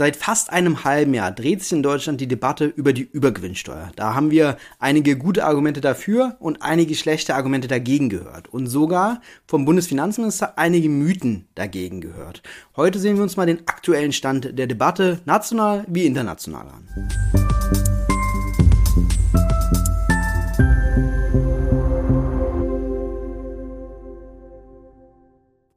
Seit fast einem halben Jahr dreht sich in Deutschland die Debatte über die Übergewinnsteuer. Da haben wir einige gute Argumente dafür und einige schlechte Argumente dagegen gehört und sogar vom Bundesfinanzminister einige Mythen dagegen gehört. Heute sehen wir uns mal den aktuellen Stand der Debatte, national wie international an.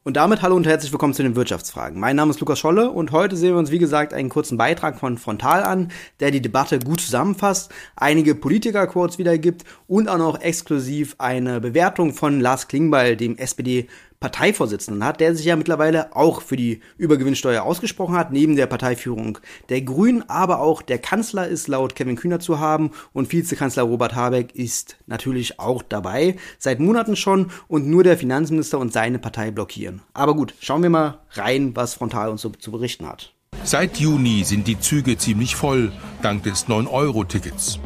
Und damit hallo und herzlich willkommen zu den Wirtschaftsfragen. Mein Name ist Lukas Scholle und heute sehen wir uns wie gesagt einen kurzen Beitrag von Frontal an, der die Debatte gut zusammenfasst, einige Politiker-Quotes wiedergibt und auch noch exklusiv eine Bewertung von Lars Klingbeil, dem SPD Parteivorsitzenden hat, der sich ja mittlerweile auch für die Übergewinnsteuer ausgesprochen hat, neben der Parteiführung der Grünen, aber auch der Kanzler ist laut Kevin Kühner zu haben und Vizekanzler Robert Habeck ist natürlich auch dabei, seit Monaten schon und nur der Finanzminister und seine Partei blockieren. Aber gut, schauen wir mal rein, was Frontal uns so zu berichten hat. Seit Juni sind die Züge ziemlich voll, dank des 9-Euro-Tickets.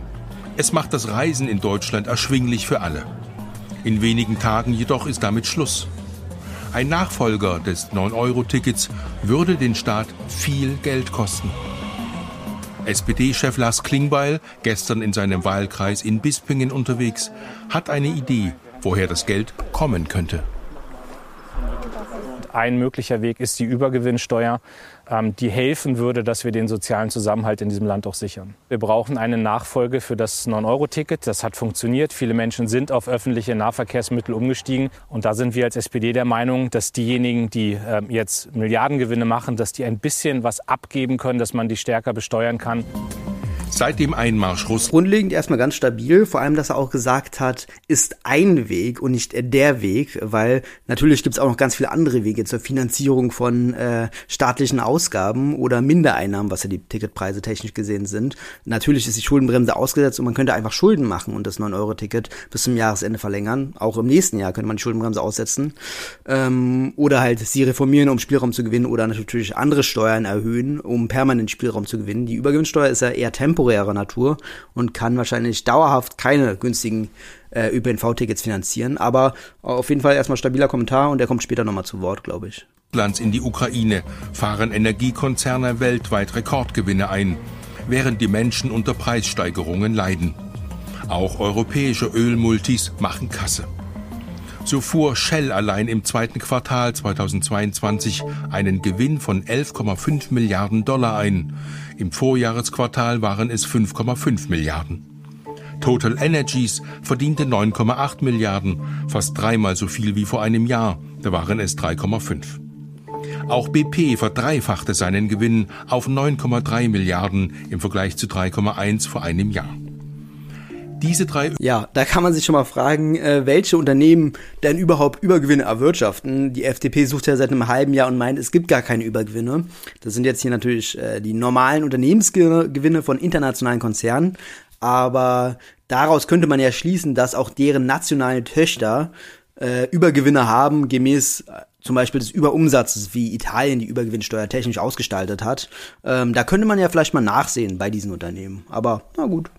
Es macht das Reisen in Deutschland erschwinglich für alle. In wenigen Tagen jedoch ist damit Schluss. Ein Nachfolger des 9-Euro-Tickets würde den Staat viel Geld kosten. SPD-Chef Lars Klingbeil, gestern in seinem Wahlkreis in Bispingen unterwegs, hat eine Idee, woher das Geld kommen könnte. Ein möglicher Weg ist die Übergewinnsteuer, ähm, die helfen würde, dass wir den sozialen Zusammenhalt in diesem Land auch sichern. Wir brauchen eine Nachfolge für das 9-Euro-Ticket. Das hat funktioniert. Viele Menschen sind auf öffentliche Nahverkehrsmittel umgestiegen. Und da sind wir als SPD der Meinung, dass diejenigen, die ähm, jetzt Milliardengewinne machen, dass die ein bisschen was abgeben können, dass man die stärker besteuern kann. Seit dem Einmarsch Russlands. Grundlegend erstmal ganz stabil, vor allem, dass er auch gesagt hat, ist ein Weg und nicht der Weg, weil natürlich gibt es auch noch ganz viele andere Wege zur Finanzierung von äh, staatlichen Ausgaben oder Mindereinnahmen, was ja die Ticketpreise technisch gesehen sind. Natürlich ist die Schuldenbremse ausgesetzt und man könnte einfach Schulden machen und das 9-Euro-Ticket bis zum Jahresende verlängern. Auch im nächsten Jahr könnte man die Schuldenbremse aussetzen. Ähm, oder halt sie reformieren, um Spielraum zu gewinnen oder natürlich andere Steuern erhöhen, um permanent Spielraum zu gewinnen. Die Übergewinnsteuer ist ja eher temporär temporärer Natur und kann wahrscheinlich dauerhaft keine günstigen äh, ÖPNV-Tickets finanzieren. Aber auf jeden Fall erstmal stabiler Kommentar und der kommt später nochmal zu Wort, glaube ich. Lands in die Ukraine fahren Energiekonzerne weltweit Rekordgewinne ein, während die Menschen unter Preissteigerungen leiden. Auch europäische Ölmultis machen Kasse. So fuhr Shell allein im zweiten Quartal 2022 einen Gewinn von 11,5 Milliarden Dollar ein. Im Vorjahresquartal waren es 5,5 Milliarden. Total Energies verdiente 9,8 Milliarden, fast dreimal so viel wie vor einem Jahr, da waren es 3,5. Auch BP verdreifachte seinen Gewinn auf 9,3 Milliarden im Vergleich zu 3,1 vor einem Jahr diese drei. Ja, da kann man sich schon mal fragen, äh, welche Unternehmen denn überhaupt Übergewinne erwirtschaften. Die FDP sucht ja seit einem halben Jahr und meint, es gibt gar keine Übergewinne. Das sind jetzt hier natürlich äh, die normalen Unternehmensgewinne von internationalen Konzernen. Aber daraus könnte man ja schließen, dass auch deren nationalen Töchter äh, Übergewinne haben, gemäß zum Beispiel des Überumsatzes, wie Italien die Übergewinnsteuer technisch ausgestaltet hat. Ähm, da könnte man ja vielleicht mal nachsehen bei diesen Unternehmen. Aber na gut.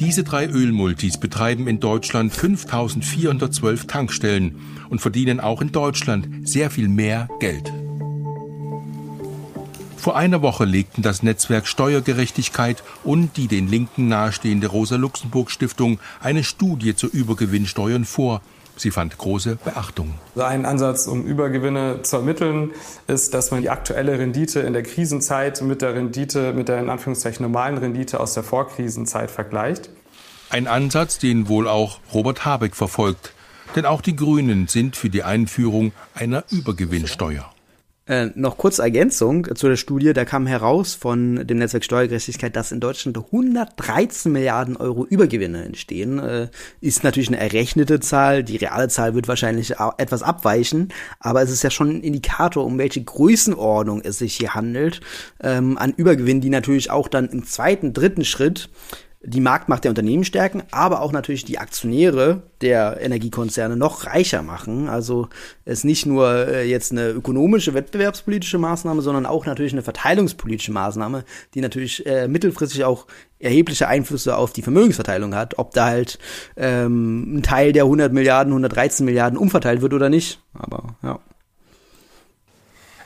Diese drei Ölmultis betreiben in Deutschland 5412 Tankstellen und verdienen auch in Deutschland sehr viel mehr Geld. Vor einer Woche legten das Netzwerk Steuergerechtigkeit und die den Linken nahestehende Rosa-Luxemburg-Stiftung eine Studie zur Übergewinnsteuern vor, Sie fand große Beachtung. Ein Ansatz, um Übergewinne zu ermitteln, ist, dass man die aktuelle Rendite in der Krisenzeit mit der Rendite, mit der in Anführungszeichen normalen Rendite aus der Vorkrisenzeit vergleicht. Ein Ansatz, den wohl auch Robert Habeck verfolgt. Denn auch die Grünen sind für die Einführung einer Übergewinnsteuer. Äh, noch kurz Ergänzung zu der Studie, da kam heraus von dem Netzwerk Steuergerechtigkeit, dass in Deutschland 113 Milliarden Euro Übergewinne entstehen. Äh, ist natürlich eine errechnete Zahl, die reale Zahl wird wahrscheinlich etwas abweichen, aber es ist ja schon ein Indikator, um welche Größenordnung es sich hier handelt, ähm, an Übergewinnen, die natürlich auch dann im zweiten, dritten Schritt die Marktmacht der Unternehmen stärken, aber auch natürlich die Aktionäre der Energiekonzerne noch reicher machen. Also es nicht nur äh, jetzt eine ökonomische, wettbewerbspolitische Maßnahme, sondern auch natürlich eine verteilungspolitische Maßnahme, die natürlich äh, mittelfristig auch erhebliche Einflüsse auf die Vermögensverteilung hat, ob da halt ähm, ein Teil der 100 Milliarden, 113 Milliarden umverteilt wird oder nicht. Aber ja.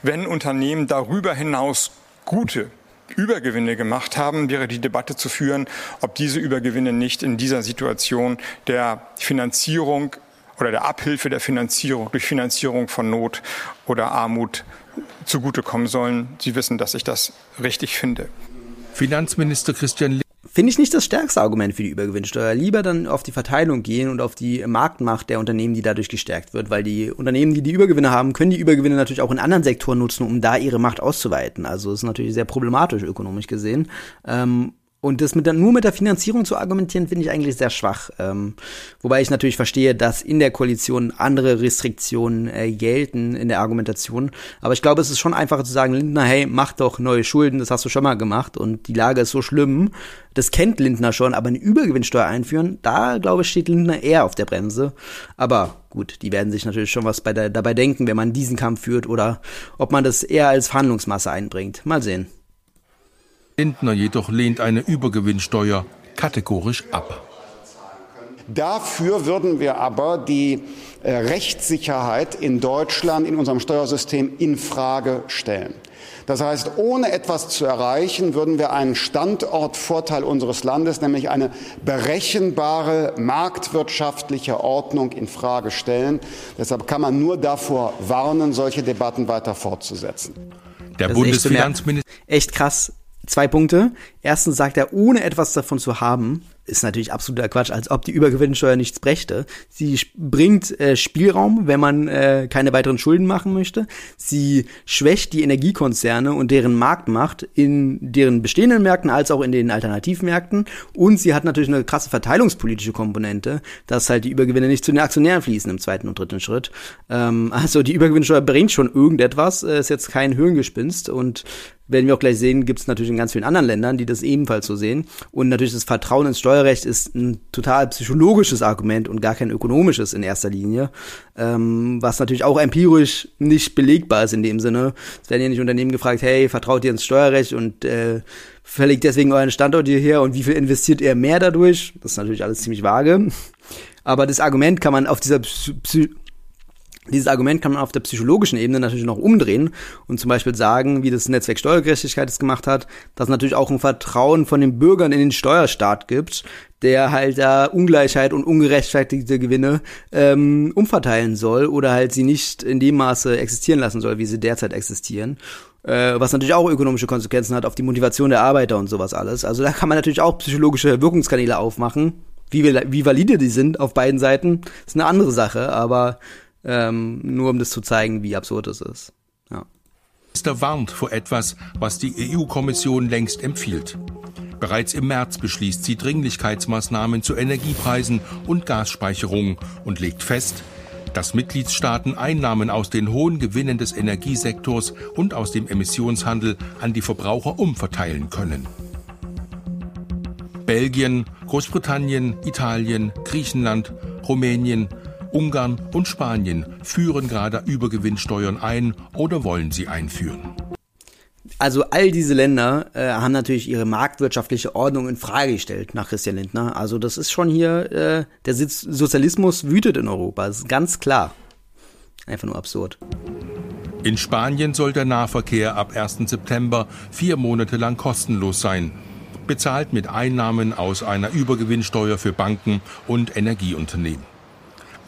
Wenn Unternehmen darüber hinaus gute Übergewinne gemacht haben, wäre die Debatte zu führen, ob diese Übergewinne nicht in dieser Situation der Finanzierung oder der Abhilfe der Finanzierung durch Finanzierung von Not oder Armut zugutekommen sollen. Sie wissen, dass ich das richtig finde. Finanzminister Christian finde ich nicht das stärkste Argument für die Übergewinnsteuer. Lieber dann auf die Verteilung gehen und auf die Marktmacht der Unternehmen, die dadurch gestärkt wird, weil die Unternehmen, die die Übergewinne haben, können die Übergewinne natürlich auch in anderen Sektoren nutzen, um da ihre Macht auszuweiten. Also ist natürlich sehr problematisch ökonomisch gesehen. Ähm, und das mit der, nur mit der Finanzierung zu argumentieren, finde ich eigentlich sehr schwach. Ähm, wobei ich natürlich verstehe, dass in der Koalition andere Restriktionen äh, gelten in der Argumentation. Aber ich glaube, es ist schon einfacher zu sagen, Lindner, hey, mach doch neue Schulden, das hast du schon mal gemacht und die Lage ist so schlimm. Das kennt Lindner schon, aber eine Übergewinnsteuer einführen, da glaube ich, steht Lindner eher auf der Bremse. Aber gut, die werden sich natürlich schon was bei der, dabei denken, wenn man diesen Kampf führt oder ob man das eher als Verhandlungsmasse einbringt. Mal sehen. Lindner jedoch lehnt eine Übergewinnsteuer kategorisch ab. Dafür würden wir aber die äh, Rechtssicherheit in Deutschland, in unserem Steuersystem in Frage stellen. Das heißt, ohne etwas zu erreichen, würden wir einen Standortvorteil unseres Landes, nämlich eine berechenbare marktwirtschaftliche Ordnung in Frage stellen. Deshalb kann man nur davor warnen, solche Debatten weiter fortzusetzen. Der Bundesfinanzminister echt krass Zwei Punkte. Erstens sagt er, ohne etwas davon zu haben, ist natürlich absoluter Quatsch, als ob die Übergewinnsteuer nichts brächte. Sie bringt äh, Spielraum, wenn man äh, keine weiteren Schulden machen möchte. Sie schwächt die Energiekonzerne und deren Marktmacht in deren bestehenden Märkten als auch in den Alternativmärkten. Und sie hat natürlich eine krasse verteilungspolitische Komponente, dass halt die Übergewinne nicht zu den Aktionären fließen im zweiten und dritten Schritt. Ähm, also die Übergewinnsteuer bringt schon irgendetwas, ist jetzt kein Höhengespinst und werden wir auch gleich sehen, gibt es natürlich in ganz vielen anderen Ländern, die das ebenfalls so sehen. Und natürlich das Vertrauen ins Steuerrecht ist ein total psychologisches Argument und gar kein ökonomisches in erster Linie, ähm, was natürlich auch empirisch nicht belegbar ist in dem Sinne. Es werden ja nicht Unternehmen gefragt, hey, vertraut ihr ins Steuerrecht und äh, verlegt deswegen euren Standort hierher und wie viel investiert ihr mehr dadurch? Das ist natürlich alles ziemlich vage. Aber das Argument kann man auf dieser Psy dieses Argument kann man auf der psychologischen Ebene natürlich noch umdrehen und zum Beispiel sagen, wie das Netzwerk Steuergerechtigkeit es gemacht hat, dass natürlich auch ein Vertrauen von den Bürgern in den Steuerstaat gibt, der halt da Ungleichheit und ungerechtfertigte Gewinne ähm, umverteilen soll oder halt sie nicht in dem Maße existieren lassen soll, wie sie derzeit existieren. Äh, was natürlich auch ökonomische Konsequenzen hat auf die Motivation der Arbeiter und sowas alles. Also da kann man natürlich auch psychologische Wirkungskanäle aufmachen. Wie, wie valide die sind auf beiden Seiten, ist eine andere Sache, aber ähm, nur um das zu zeigen, wie absurd es ist. Ja. Minister warnt vor etwas, was die EU-Kommission längst empfiehlt. Bereits im März beschließt sie Dringlichkeitsmaßnahmen zu Energiepreisen und Gasspeicherung und legt fest, dass Mitgliedstaaten Einnahmen aus den hohen Gewinnen des Energiesektors und aus dem Emissionshandel an die Verbraucher umverteilen können. Belgien, Großbritannien, Italien, Griechenland, Rumänien, Ungarn und Spanien führen gerade Übergewinnsteuern ein oder wollen sie einführen. Also all diese Länder äh, haben natürlich ihre marktwirtschaftliche Ordnung in Frage gestellt nach Christian Lindner. Also das ist schon hier, äh, der Sozialismus wütet in Europa, das ist ganz klar. Einfach nur absurd. In Spanien soll der Nahverkehr ab 1. September vier Monate lang kostenlos sein. Bezahlt mit Einnahmen aus einer Übergewinnsteuer für Banken und Energieunternehmen.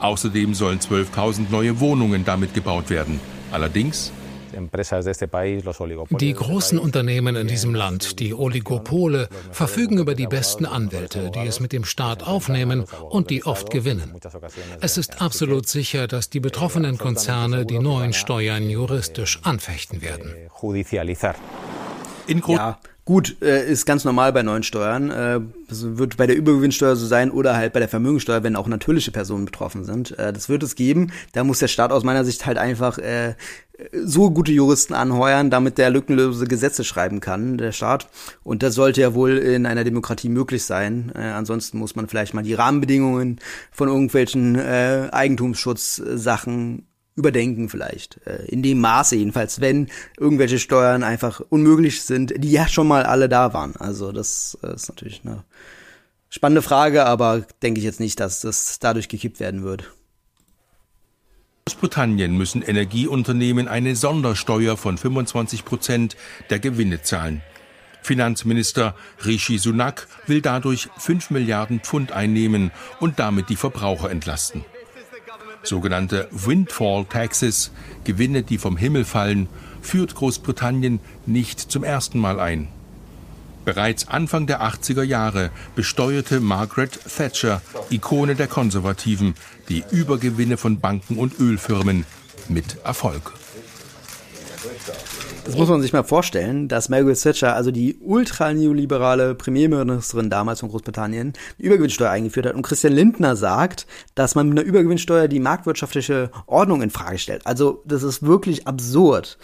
Außerdem sollen 12.000 neue Wohnungen damit gebaut werden. Allerdings die großen Unternehmen in diesem Land, die Oligopole, verfügen über die besten Anwälte, die es mit dem Staat aufnehmen und die oft gewinnen. Es ist absolut sicher, dass die betroffenen Konzerne die neuen Steuern juristisch anfechten werden. In ja, Gut, äh, ist ganz normal bei neuen Steuern. Äh, wird bei der Übergewinnsteuer so sein oder halt bei der Vermögensteuer, wenn auch natürliche Personen betroffen sind. Äh, das wird es geben. Da muss der Staat aus meiner Sicht halt einfach äh, so gute Juristen anheuern, damit der lückenlose Gesetze schreiben kann, der Staat. Und das sollte ja wohl in einer Demokratie möglich sein. Äh, ansonsten muss man vielleicht mal die Rahmenbedingungen von irgendwelchen äh, Eigentumsschutzsachen überdenken vielleicht. Äh, in dem Maße jedenfalls, wenn irgendwelche Steuern einfach unmöglich sind, die ja schon mal alle da waren. Also das äh, ist natürlich eine spannende Frage, aber denke ich jetzt nicht, dass das dadurch gekippt werden wird. Großbritannien müssen Energieunternehmen eine Sondersteuer von 25 Prozent der Gewinne zahlen. Finanzminister Rishi Sunak will dadurch 5 Milliarden Pfund einnehmen und damit die Verbraucher entlasten. Sogenannte Windfall Taxes, Gewinne, die vom Himmel fallen, führt Großbritannien nicht zum ersten Mal ein. Bereits Anfang der 80er Jahre besteuerte Margaret Thatcher, Ikone der Konservativen, die Übergewinne von Banken und Ölfirmen mit Erfolg. Das muss man sich mal vorstellen, dass Margaret Thatcher, also die ultra-neoliberale Premierministerin damals von Großbritannien, eine Übergewinnsteuer eingeführt hat und Christian Lindner sagt, dass man mit einer Übergewinnsteuer die marktwirtschaftliche Ordnung in Frage stellt. Also das ist wirklich absurd.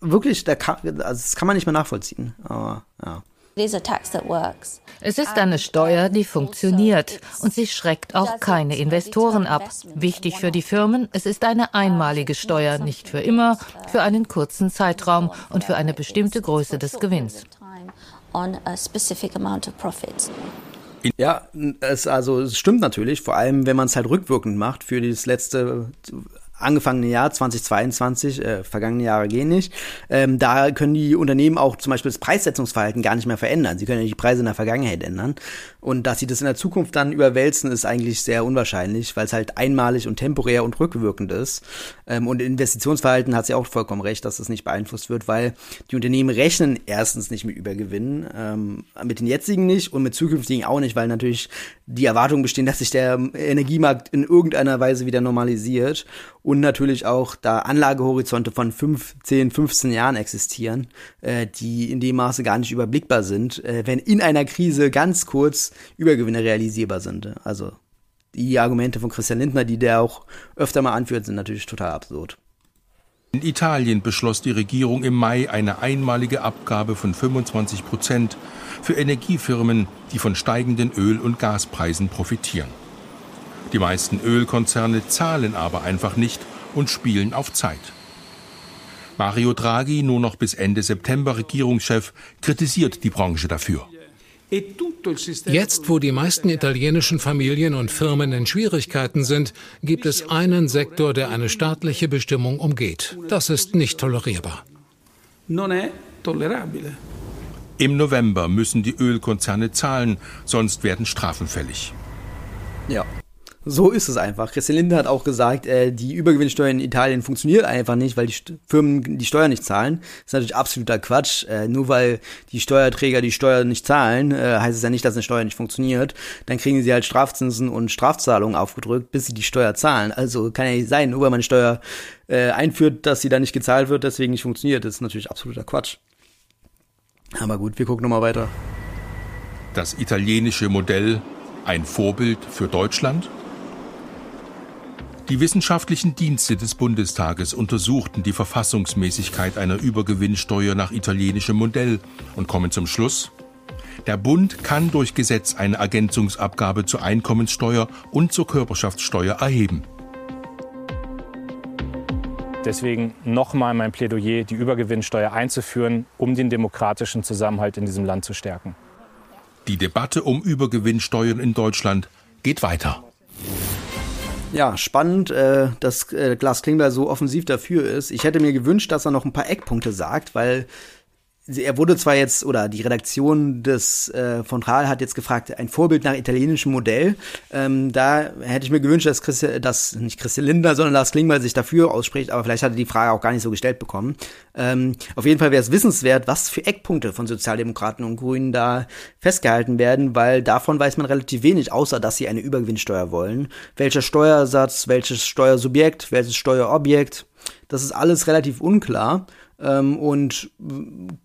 Wirklich, da kann, also das kann man nicht mehr nachvollziehen. Aber ja. Es ist eine Steuer, die funktioniert und sie schreckt auch keine Investoren ab. Wichtig für die Firmen, es ist eine einmalige Steuer, nicht für immer, für einen kurzen Zeitraum und für eine bestimmte Größe des Gewinns. Ja, es, also es stimmt natürlich, vor allem wenn man es halt rückwirkend macht für das letzte angefangene Jahr 2022, äh, vergangene Jahre gehen nicht, ähm, da können die Unternehmen auch zum Beispiel das Preissetzungsverhalten gar nicht mehr verändern. Sie können ja die Preise in der Vergangenheit ändern. Und dass sie das in der Zukunft dann überwälzen, ist eigentlich sehr unwahrscheinlich, weil es halt einmalig und temporär und rückwirkend ist. Ähm, und Investitionsverhalten hat sie auch vollkommen recht, dass das nicht beeinflusst wird, weil die Unternehmen rechnen erstens nicht mit Übergewinnen, ähm, mit den jetzigen nicht und mit zukünftigen auch nicht, weil natürlich die Erwartungen bestehen, dass sich der Energiemarkt in irgendeiner Weise wieder normalisiert und natürlich auch da Anlagehorizonte von 5, 10, 15 Jahren existieren, äh, die in dem Maße gar nicht überblickbar sind, äh, wenn in einer Krise ganz kurz Übergewinne realisierbar sind. Also die Argumente von Christian Lindner, die der auch öfter mal anführt, sind natürlich total absurd. In Italien beschloss die Regierung im Mai eine einmalige Abgabe von 25 Prozent für Energiefirmen, die von steigenden Öl- und Gaspreisen profitieren. Die meisten Ölkonzerne zahlen aber einfach nicht und spielen auf Zeit. Mario Draghi, nur noch bis Ende September Regierungschef, kritisiert die Branche dafür. Jetzt, wo die meisten italienischen Familien und Firmen in Schwierigkeiten sind, gibt es einen Sektor, der eine staatliche Bestimmung umgeht. Das ist nicht tolerierbar. Im November müssen die Ölkonzerne zahlen, sonst werden Strafen fällig. Ja, so ist es einfach. Christian Lindner hat auch gesagt, äh, die Übergewinnsteuer in Italien funktioniert einfach nicht, weil die St Firmen die Steuer nicht zahlen. Das ist natürlich absoluter Quatsch. Äh, nur weil die Steuerträger die Steuer nicht zahlen, äh, heißt es ja nicht, dass eine Steuer nicht funktioniert. Dann kriegen sie halt Strafzinsen und Strafzahlungen aufgedrückt, bis sie die Steuer zahlen. Also kann ja nicht sein, nur weil man Steuer äh, einführt, dass sie dann nicht gezahlt wird, deswegen nicht funktioniert. Das ist natürlich absoluter Quatsch. Aber gut, wir gucken nochmal weiter. Das italienische Modell ein Vorbild für Deutschland? Die wissenschaftlichen Dienste des Bundestages untersuchten die Verfassungsmäßigkeit einer Übergewinnsteuer nach italienischem Modell und kommen zum Schluss, der Bund kann durch Gesetz eine Ergänzungsabgabe zur Einkommenssteuer und zur Körperschaftssteuer erheben. Deswegen nochmal mein Plädoyer, die Übergewinnsteuer einzuführen, um den demokratischen Zusammenhalt in diesem Land zu stärken. Die Debatte um Übergewinnsteuern in Deutschland geht weiter. Ja, spannend, äh, dass äh, Glas Klingbeil so offensiv dafür ist. Ich hätte mir gewünscht, dass er noch ein paar Eckpunkte sagt, weil er wurde zwar jetzt, oder die Redaktion des äh, von Rahl hat jetzt gefragt, ein Vorbild nach italienischem Modell. Ähm, da hätte ich mir gewünscht, dass, Christi, dass nicht Christian Lindner, sondern Lars Klingbeil sich dafür ausspricht, aber vielleicht hat er die Frage auch gar nicht so gestellt bekommen. Ähm, auf jeden Fall wäre es wissenswert, was für Eckpunkte von Sozialdemokraten und Grünen da festgehalten werden, weil davon weiß man relativ wenig, außer dass sie eine Übergewinnsteuer wollen. Welcher Steuersatz, welches Steuersubjekt, welches Steuerobjekt, das ist alles relativ unklar. Ähm, und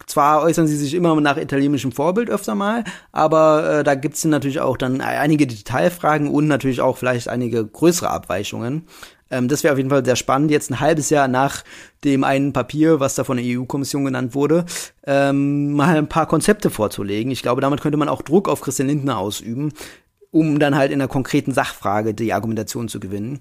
zwar äußern sie sich immer nach italienischem Vorbild öfter mal, aber äh, da gibt es natürlich auch dann einige Detailfragen und natürlich auch vielleicht einige größere Abweichungen. Ähm, das wäre auf jeden Fall sehr spannend, jetzt ein halbes Jahr nach dem einen Papier, was da von der EU-Kommission genannt wurde, ähm, mal ein paar Konzepte vorzulegen. Ich glaube, damit könnte man auch Druck auf Christian Lindner ausüben, um dann halt in einer konkreten Sachfrage die Argumentation zu gewinnen.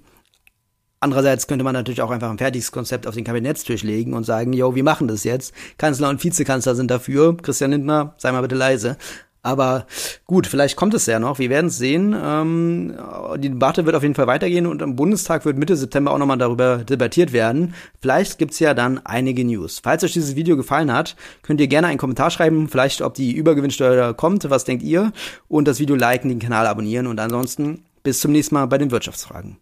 Andererseits könnte man natürlich auch einfach ein fertiges Konzept auf den Kabinettstisch legen und sagen, yo, wir machen das jetzt. Kanzler und Vizekanzler sind dafür. Christian Lindner, sei mal bitte leise. Aber gut, vielleicht kommt es ja noch. Wir werden es sehen. Ähm, die Debatte wird auf jeden Fall weitergehen und im Bundestag wird Mitte September auch nochmal darüber debattiert werden. Vielleicht gibt's ja dann einige News. Falls euch dieses Video gefallen hat, könnt ihr gerne einen Kommentar schreiben, vielleicht ob die Übergewinnsteuer kommt, was denkt ihr? Und das Video liken, den Kanal abonnieren und ansonsten bis zum nächsten Mal bei den Wirtschaftsfragen.